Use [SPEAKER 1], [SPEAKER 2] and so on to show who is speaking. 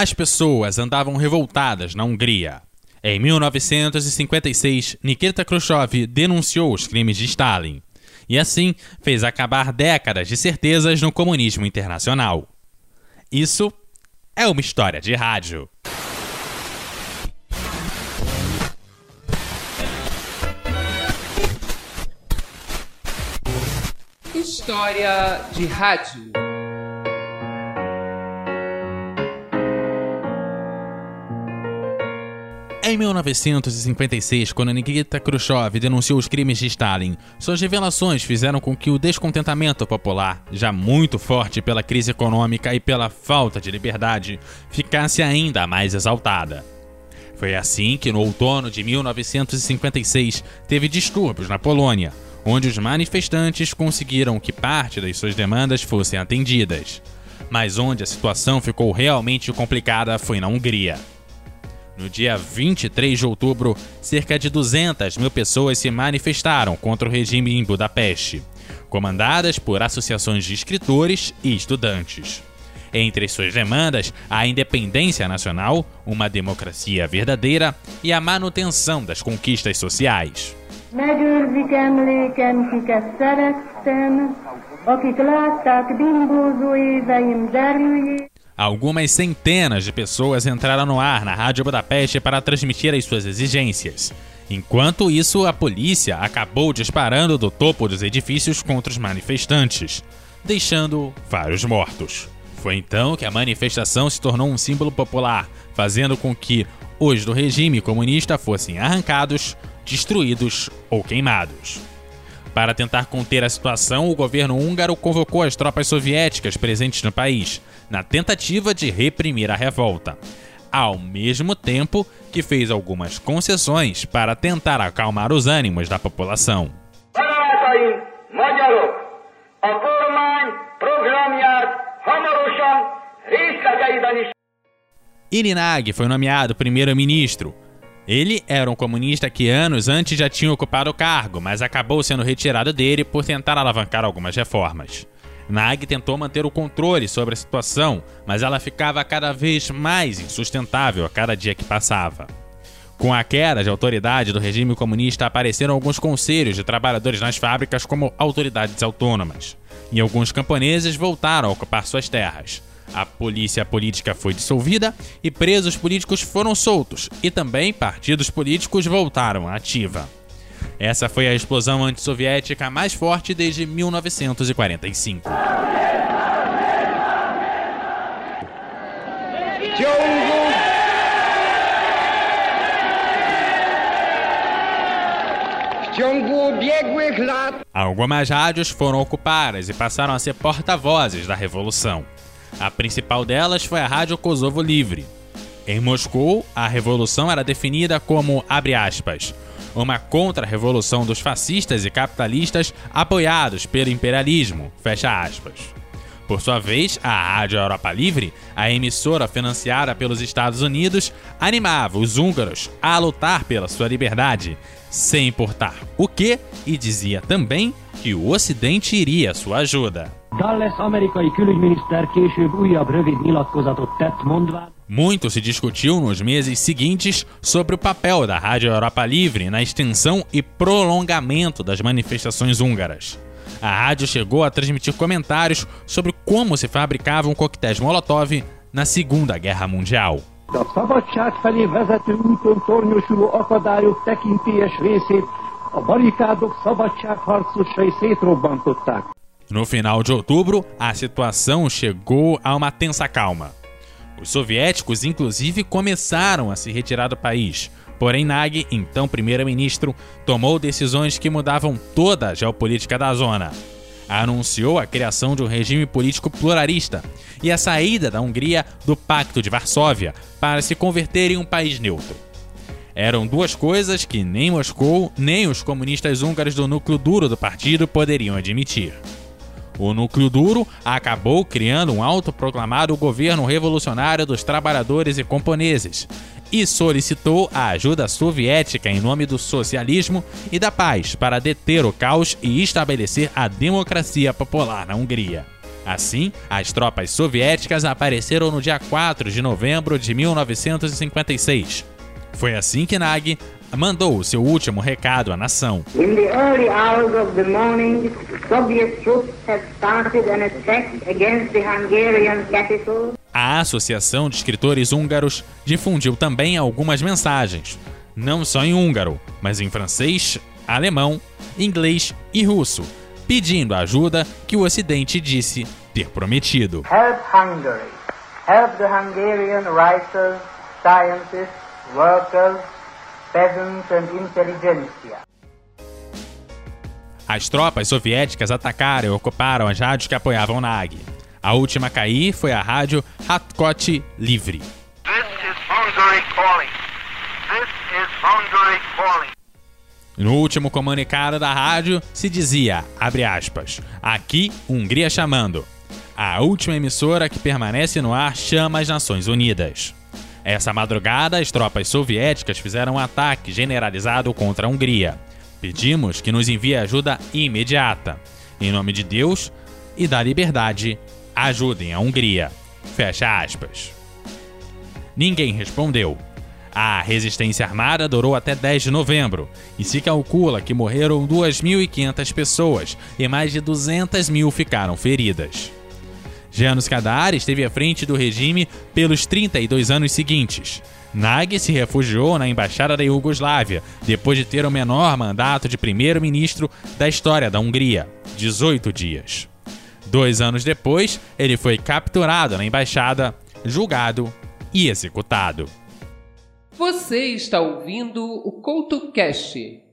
[SPEAKER 1] As pessoas andavam revoltadas na Hungria. Em 1956, Nikita Khrushchev denunciou os crimes de Stalin e assim fez acabar décadas de certezas no comunismo internacional. Isso é uma história de rádio.
[SPEAKER 2] História de rádio.
[SPEAKER 1] Em 1956, quando Nikita Khrushchev denunciou os crimes de Stalin, suas revelações fizeram com que o descontentamento popular, já muito forte pela crise econômica e pela falta de liberdade, ficasse ainda mais exaltada. Foi assim que, no outono de 1956, teve distúrbios na Polônia, onde os manifestantes conseguiram que parte das suas demandas fossem atendidas. Mas onde a situação ficou realmente complicada foi na Hungria. No dia 23 de outubro, cerca de 200 mil pessoas se manifestaram contra o regime em Budapeste, comandadas por associações de escritores e estudantes. Entre suas demandas, a independência nacional, uma democracia verdadeira e a manutenção das conquistas sociais. Megőrzik emléken, kiket szerettem, akik bimbózó éveim derűjét. Algumas centenas de pessoas entraram no ar na Rádio Budapeste para transmitir as suas exigências. Enquanto isso, a polícia acabou disparando do topo dos edifícios contra os manifestantes, deixando vários mortos. Foi então que a manifestação se tornou um símbolo popular, fazendo com que os do regime comunista fossem arrancados, destruídos ou queimados. Para tentar conter a situação, o governo húngaro convocou as tropas soviéticas presentes no país, na tentativa de reprimir a revolta, ao mesmo tempo que fez algumas concessões para tentar acalmar os ânimos da população. Irinag foi nomeado primeiro-ministro, ele era um comunista que anos antes já tinha ocupado o cargo, mas acabou sendo retirado dele por tentar alavancar algumas reformas. Nag tentou manter o controle sobre a situação, mas ela ficava cada vez mais insustentável a cada dia que passava. Com a queda de autoridade do regime comunista, apareceram alguns conselhos de trabalhadores nas fábricas como autoridades autônomas. E alguns camponeses voltaram a ocupar suas terras. A polícia política foi dissolvida e presos políticos foram soltos, e também partidos políticos voltaram à ativa. Essa foi a explosão antissoviética mais forte desde 1945. Algumas rádios foram ocupadas e passaram a ser porta-vozes da revolução. A principal delas foi a Rádio Kosovo Livre. Em Moscou, a revolução era definida como, abre aspas, uma contra-revolução dos fascistas e capitalistas apoiados pelo imperialismo, fecha aspas. Por sua vez, a Rádio Europa Livre, a emissora financiada pelos Estados Unidos, animava os húngaros a lutar pela sua liberdade, sem importar o que, e dizia também que o Ocidente iria à sua ajuda. Dulles amerikai külügyminiszter később újabb rövid nyilatkozatot tett mondván muito se discutiu nos meses seguintes sobre o papel da Rádio Europa Livre na extensão e prolongamento das manifestações húngaras. A rádio chegou a transmitir comentários sobre como se fabricavam coquetéis Molotov na Segunda Guerra Mundial. A szabadság felé vezető úton tornyosuló akadályok tekintélyes részét a barikádok szabadságharcosai szétrobbantották. No final de outubro, a situação chegou a uma tensa calma. Os soviéticos, inclusive, começaram a se retirar do país. Porém, Nag, então primeiro-ministro, tomou decisões que mudavam toda a geopolítica da zona. Anunciou a criação de um regime político pluralista e a saída da Hungria do Pacto de Varsóvia para se converter em um país neutro. Eram duas coisas que nem Moscou nem os comunistas húngaros do núcleo duro do partido poderiam admitir. O núcleo duro acabou criando um autoproclamado governo revolucionário dos trabalhadores e camponeses e solicitou a ajuda soviética em nome do socialismo e da paz para deter o caos e estabelecer a democracia popular na Hungria. Assim, as tropas soviéticas apareceram no dia 4 de novembro de 1956. Foi assim que Nag mandou o seu último recado à nação.
[SPEAKER 3] In the early hours of the morning, Soviet troops had started an attack against the Hungarian capital.
[SPEAKER 1] A Associação de Escritores Húngaros difundiu também algumas mensagens, não só em húngaro, mas em francês, alemão, inglês e russo, pedindo a ajuda que o Ocidente disse ter prometido.
[SPEAKER 3] Help Hungary. Help the Hungarian writers, scientists, workers, peasants and intelligentsia.
[SPEAKER 1] As tropas soviéticas atacaram e ocuparam as rádios que apoiavam Nag. A última a cair foi a rádio Hatkot Livre. No último comunicado da rádio se dizia, abre aspas, aqui Hungria chamando. A última emissora que permanece no ar chama as Nações Unidas. Essa madrugada, as tropas soviéticas fizeram um ataque generalizado contra a Hungria. Pedimos que nos envie ajuda imediata. Em nome de Deus e da liberdade, ajudem a Hungria. Fecha aspas. Ninguém respondeu. A resistência armada durou até 10 de novembro e se calcula que morreram 2.500 pessoas e mais de 200 mil ficaram feridas. Janos Kadar esteve à frente do regime pelos 32 anos seguintes. Nag se refugiou na embaixada da Iugoslávia depois de ter o menor mandato de primeiro-ministro da história da Hungria 18 dias. Dois anos depois, ele foi capturado na embaixada, julgado e executado.
[SPEAKER 2] Você está ouvindo o CoutoCast.